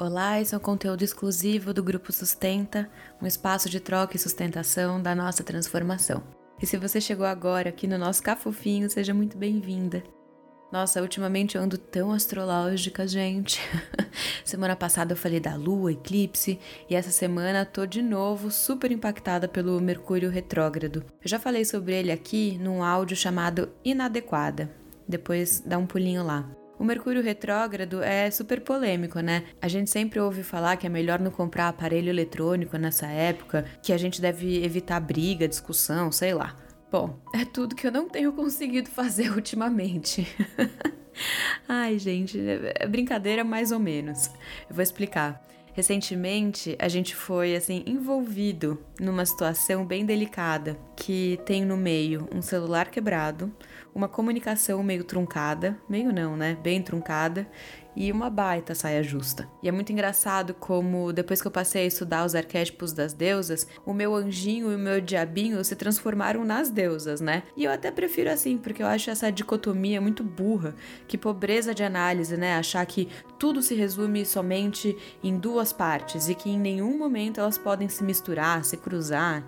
Olá, esse é um conteúdo exclusivo do Grupo Sustenta, um espaço de troca e sustentação da nossa transformação. E se você chegou agora aqui no nosso cafofinho, seja muito bem-vinda. Nossa, ultimamente eu ando tão astrológica, gente. semana passada eu falei da lua, eclipse, e essa semana tô de novo super impactada pelo Mercúrio retrógrado. Eu já falei sobre ele aqui num áudio chamado Inadequada. Depois dá um pulinho lá. O Mercúrio retrógrado é super polêmico, né? A gente sempre ouve falar que é melhor não comprar aparelho eletrônico nessa época, que a gente deve evitar briga, discussão, sei lá. Bom, é tudo que eu não tenho conseguido fazer ultimamente. Ai, gente, é brincadeira mais ou menos. Eu vou explicar. Recentemente, a gente foi assim envolvido numa situação bem delicada, que tem no meio um celular quebrado, uma comunicação meio truncada, meio não, né? Bem truncada, e uma baita saia justa. E é muito engraçado como, depois que eu passei a estudar os arquétipos das deusas, o meu anjinho e o meu diabinho se transformaram nas deusas, né? E eu até prefiro assim, porque eu acho essa dicotomia muito burra. Que pobreza de análise, né? Achar que tudo se resume somente em duas partes e que em nenhum momento elas podem se misturar, se cruzar.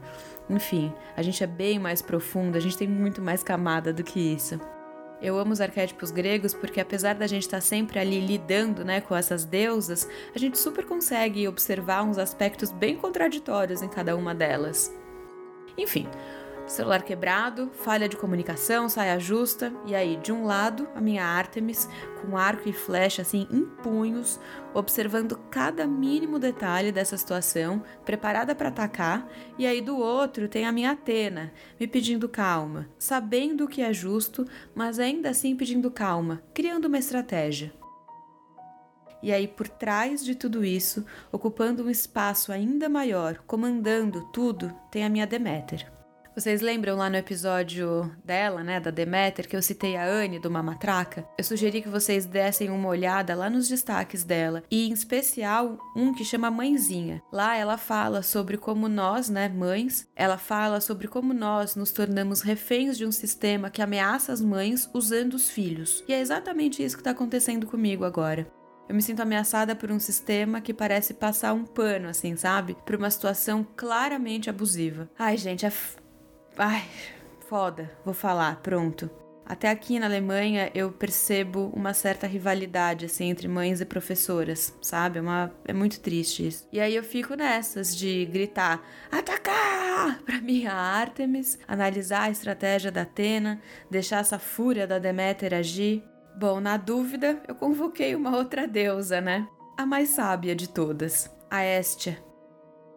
Enfim, a gente é bem mais profundo, a gente tem muito mais camada do que isso. Eu amo os arquétipos gregos porque apesar da gente estar sempre ali lidando, né, com essas deusas, a gente super consegue observar uns aspectos bem contraditórios em cada uma delas. Enfim, celular quebrado, falha de comunicação, saia justa, e aí, de um lado, a minha Artemis, com arco e flecha assim em punhos, observando cada mínimo detalhe dessa situação, preparada para atacar, e aí do outro tem a minha Atena, me pedindo calma, sabendo o que é justo, mas ainda assim pedindo calma, criando uma estratégia. E aí, por trás de tudo isso, ocupando um espaço ainda maior, comandando tudo, tem a minha Deméter. Vocês lembram lá no episódio dela, né, da Demeter, que eu citei a Anne do Mamatraca? Eu sugeri que vocês dessem uma olhada lá nos destaques dela, e em especial um que chama Mãezinha. Lá ela fala sobre como nós, né, mães, ela fala sobre como nós nos tornamos reféns de um sistema que ameaça as mães usando os filhos. E é exatamente isso que está acontecendo comigo agora. Eu me sinto ameaçada por um sistema que parece passar um pano, assim, sabe? Por uma situação claramente abusiva. Ai, gente, é Ai, foda, vou falar, pronto. Até aqui na Alemanha eu percebo uma certa rivalidade assim entre mães e professoras, sabe? É, uma, é muito triste isso. E aí eu fico nessas de gritar: atacar! Pra minha Artemis, analisar a estratégia da Atena, deixar essa fúria da Deméter agir. Bom, na dúvida, eu convoquei uma outra deusa, né? A mais sábia de todas, a Estia.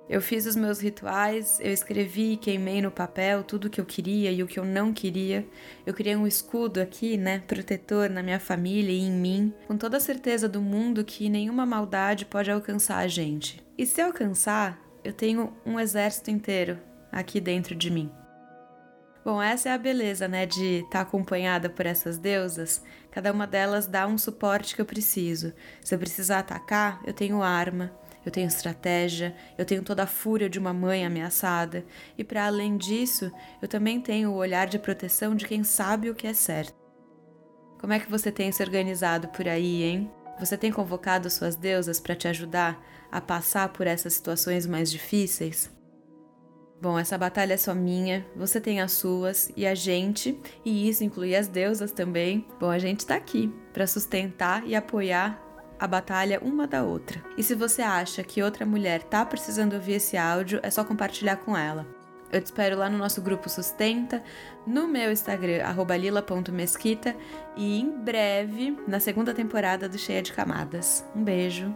Eu fiz os meus rituais, eu escrevi e queimei no papel tudo o que eu queria e o que eu não queria. Eu criei um escudo aqui, né, protetor na minha família e em mim, com toda a certeza do mundo que nenhuma maldade pode alcançar a gente. E se alcançar, eu tenho um exército inteiro aqui dentro de mim. Bom, essa é a beleza, né, de estar tá acompanhada por essas deusas. Cada uma delas dá um suporte que eu preciso. Se eu precisar atacar, eu tenho arma eu tenho estratégia, eu tenho toda a fúria de uma mãe ameaçada, e para além disso, eu também tenho o olhar de proteção de quem sabe o que é certo. Como é que você tem se organizado por aí, hein? Você tem convocado suas deusas para te ajudar a passar por essas situações mais difíceis? Bom, essa batalha é só minha, você tem as suas e a gente, e isso inclui as deusas também. Bom, a gente está aqui para sustentar e apoiar a batalha uma da outra. E se você acha que outra mulher tá precisando ouvir esse áudio, é só compartilhar com ela. Eu te espero lá no nosso grupo Sustenta, no meu Instagram, lila.mesquita, e em breve na segunda temporada do Cheia de Camadas. Um beijo!